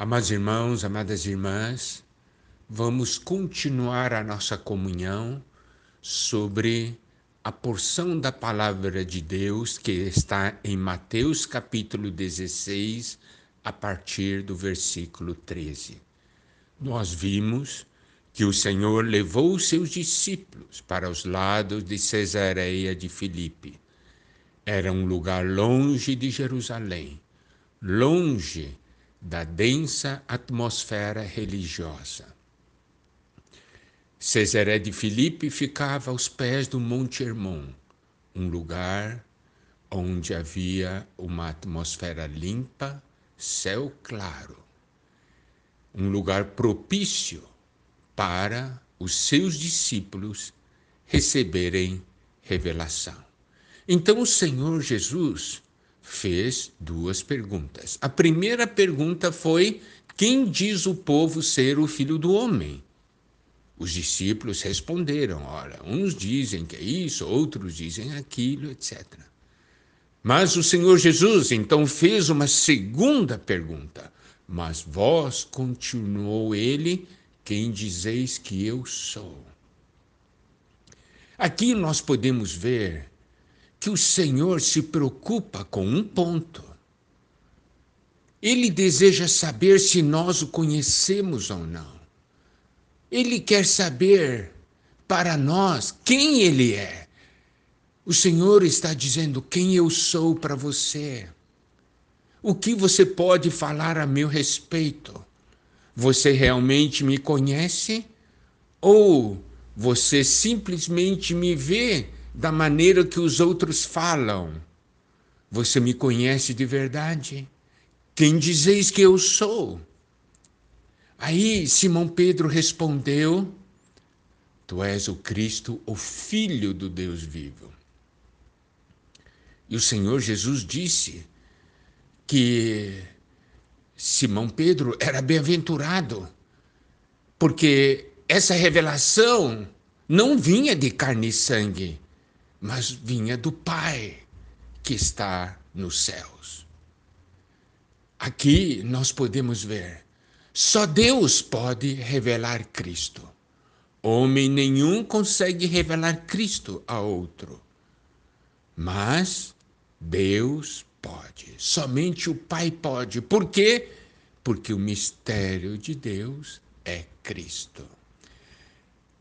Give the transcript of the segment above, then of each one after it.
Amados irmãos, amadas irmãs, vamos continuar a nossa comunhão sobre a porção da palavra de Deus que está em Mateus capítulo 16, a partir do versículo 13. Nós vimos que o Senhor levou os seus discípulos para os lados de Cesareia de Filipe. Era um lugar longe de Jerusalém, longe da densa atmosfera religiosa. Cesaré de Filipe ficava aos pés do Monte Hermon, um lugar onde havia uma atmosfera limpa, céu claro, um lugar propício para os seus discípulos receberem revelação. Então o Senhor Jesus fez duas perguntas. A primeira pergunta foi: Quem diz o povo ser o filho do homem? Os discípulos responderam: Ora, uns dizem que é isso, outros dizem aquilo, etc. Mas o Senhor Jesus então fez uma segunda pergunta. Mas vós, continuou ele, quem dizeis que eu sou? Aqui nós podemos ver que o Senhor se preocupa com um ponto. Ele deseja saber se nós o conhecemos ou não. Ele quer saber para nós quem Ele é. O Senhor está dizendo quem eu sou para você. O que você pode falar a meu respeito? Você realmente me conhece? Ou você simplesmente me vê da maneira que os outros falam. Você me conhece de verdade? Quem dizeis que eu sou? Aí Simão Pedro respondeu: Tu és o Cristo, o Filho do Deus vivo. E o Senhor Jesus disse que Simão Pedro era bem-aventurado, porque essa revelação não vinha de carne e sangue, mas vinha do Pai que está nos céus. Aqui nós podemos ver, só Deus pode revelar Cristo. Homem nenhum consegue revelar Cristo a outro. Mas Deus pode, somente o Pai pode. Por quê? Porque o mistério de Deus é Cristo.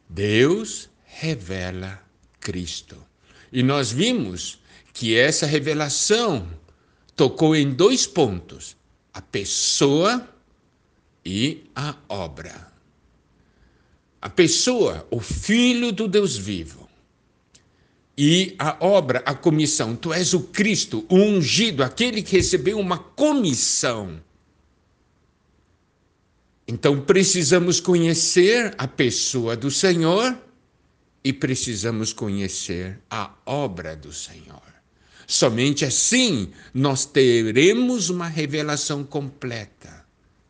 Deus revela Cristo. E nós vimos que essa revelação tocou em dois pontos: a pessoa e a obra. A pessoa, o Filho do Deus vivo, e a obra, a comissão. Tu és o Cristo, o ungido, aquele que recebeu uma comissão. Então precisamos conhecer a pessoa do Senhor e precisamos conhecer a obra do Senhor. Somente assim nós teremos uma revelação completa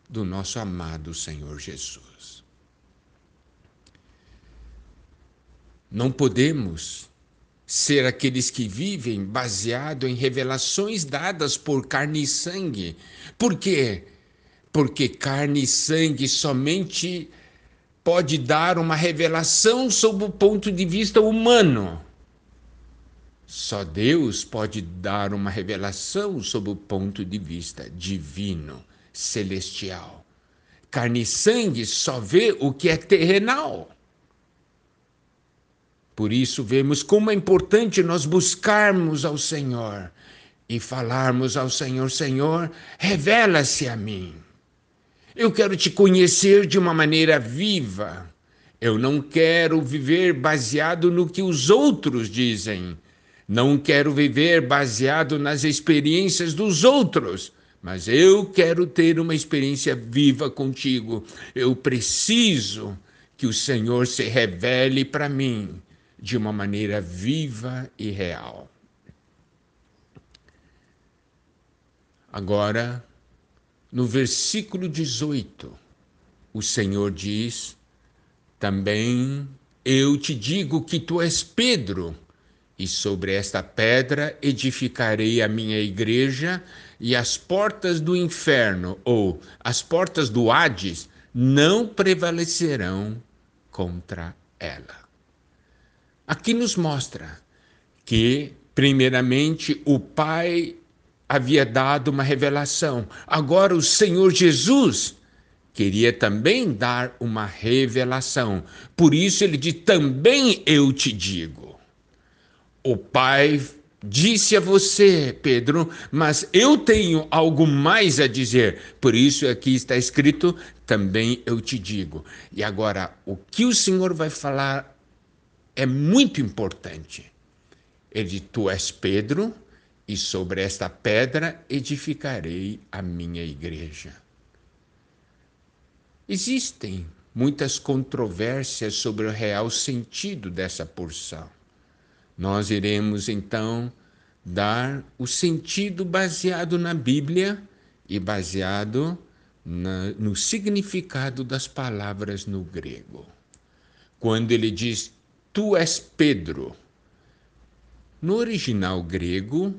do nosso amado Senhor Jesus. Não podemos ser aqueles que vivem baseado em revelações dadas por carne e sangue. Por quê? Porque carne e sangue somente pode dar uma revelação sob o ponto de vista humano. Só Deus pode dar uma revelação sob o ponto de vista divino, celestial. Carne e sangue só vê o que é terrenal. Por isso, vemos como é importante nós buscarmos ao Senhor e falarmos ao Senhor: Senhor, revela-se a mim. Eu quero te conhecer de uma maneira viva. Eu não quero viver baseado no que os outros dizem. Não quero viver baseado nas experiências dos outros, mas eu quero ter uma experiência viva contigo. Eu preciso que o Senhor se revele para mim de uma maneira viva e real. Agora, no versículo 18, o Senhor diz: Também eu te digo que tu és Pedro, e sobre esta pedra edificarei a minha igreja, e as portas do inferno, ou as portas do Hades, não prevalecerão contra ela. Aqui nos mostra que, primeiramente, o Pai havia dado uma revelação. Agora, o Senhor Jesus queria também dar uma revelação. Por isso, ele diz: também eu te digo. O Pai disse a você, Pedro, mas eu tenho algo mais a dizer. Por isso aqui está escrito, também eu te digo. E agora, o que o Senhor vai falar é muito importante. Ele diz, tu és Pedro, e sobre esta pedra edificarei a minha igreja. Existem muitas controvérsias sobre o real sentido dessa porção. Nós iremos então dar o sentido baseado na Bíblia e baseado na, no significado das palavras no grego. Quando ele diz, Tu és Pedro. No original grego,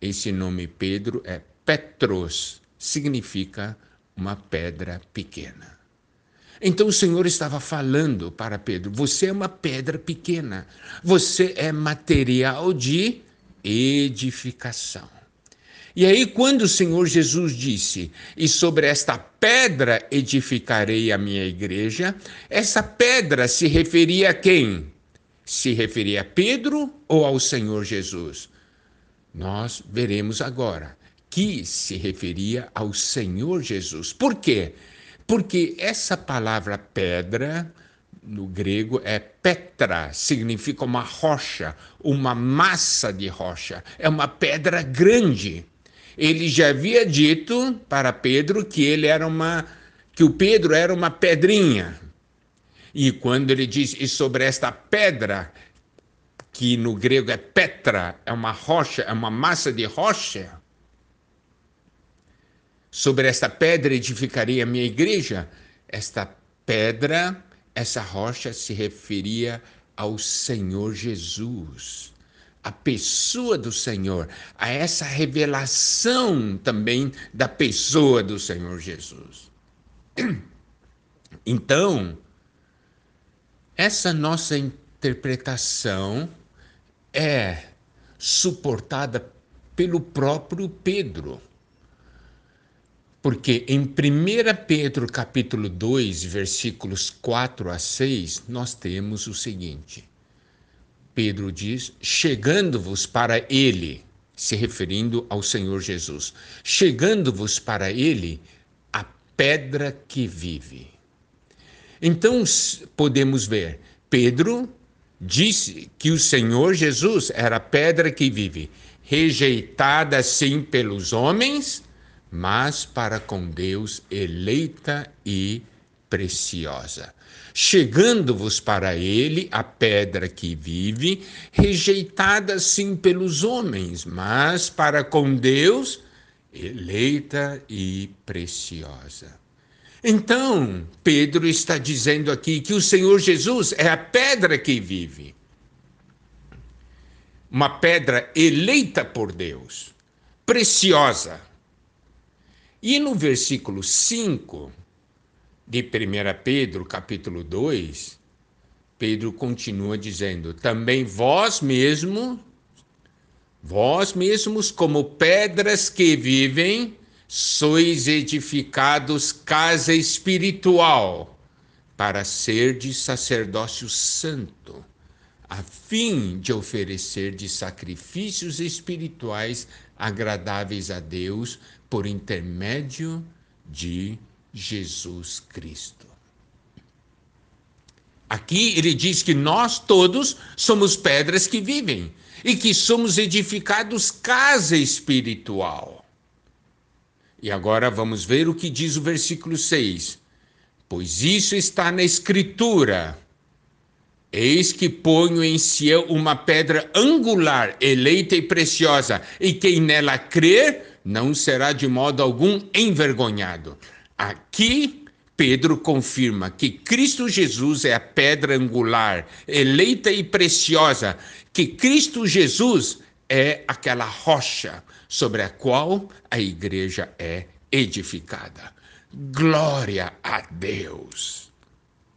esse nome Pedro é Petros, significa uma pedra pequena. Então o Senhor estava falando para Pedro: você é uma pedra pequena, você é material de edificação. E aí, quando o Senhor Jesus disse: E sobre esta pedra edificarei a minha igreja, essa pedra se referia a quem? Se referia a Pedro ou ao Senhor Jesus? Nós veremos agora que se referia ao Senhor Jesus. Por quê? Porque essa palavra pedra, no grego, é petra, significa uma rocha, uma massa de rocha, é uma pedra grande. Ele já havia dito para Pedro que ele era uma que o Pedro era uma pedrinha. E quando ele diz e sobre esta pedra, que no grego é petra, é uma rocha, é uma massa de rocha, Sobre esta pedra edificarei a minha igreja. Esta pedra, essa rocha se referia ao Senhor Jesus, a pessoa do Senhor, a essa revelação também da pessoa do Senhor Jesus. Então, essa nossa interpretação é suportada pelo próprio Pedro. Porque em 1 Pedro capítulo 2, versículos 4 a 6, nós temos o seguinte. Pedro diz: "Chegando-vos para ele", se referindo ao Senhor Jesus. "Chegando-vos para ele a pedra que vive". Então podemos ver, Pedro disse que o Senhor Jesus era a pedra que vive, rejeitada sim pelos homens, mas para com Deus eleita e preciosa. Chegando-vos para ele a pedra que vive, rejeitada sim pelos homens, mas para com Deus eleita e preciosa. Então, Pedro está dizendo aqui que o Senhor Jesus é a pedra que vive. Uma pedra eleita por Deus, preciosa e no versículo 5 de 1 Pedro, capítulo 2, Pedro continua dizendo: Também vós mesmo, vós mesmos, como pedras que vivem, sois edificados casa espiritual, para ser de sacerdócio santo, a fim de oferecer de sacrifícios espirituais agradáveis a Deus por intermédio de Jesus Cristo. Aqui ele diz que nós todos somos pedras que vivem e que somos edificados casa espiritual. E agora vamos ver o que diz o versículo 6. Pois isso está na Escritura. Eis que ponho em Sião uma pedra angular, eleita e preciosa, e quem nela crer não será de modo algum envergonhado. Aqui, Pedro confirma que Cristo Jesus é a pedra angular, eleita e preciosa, que Cristo Jesus é aquela rocha sobre a qual a igreja é edificada. Glória a Deus!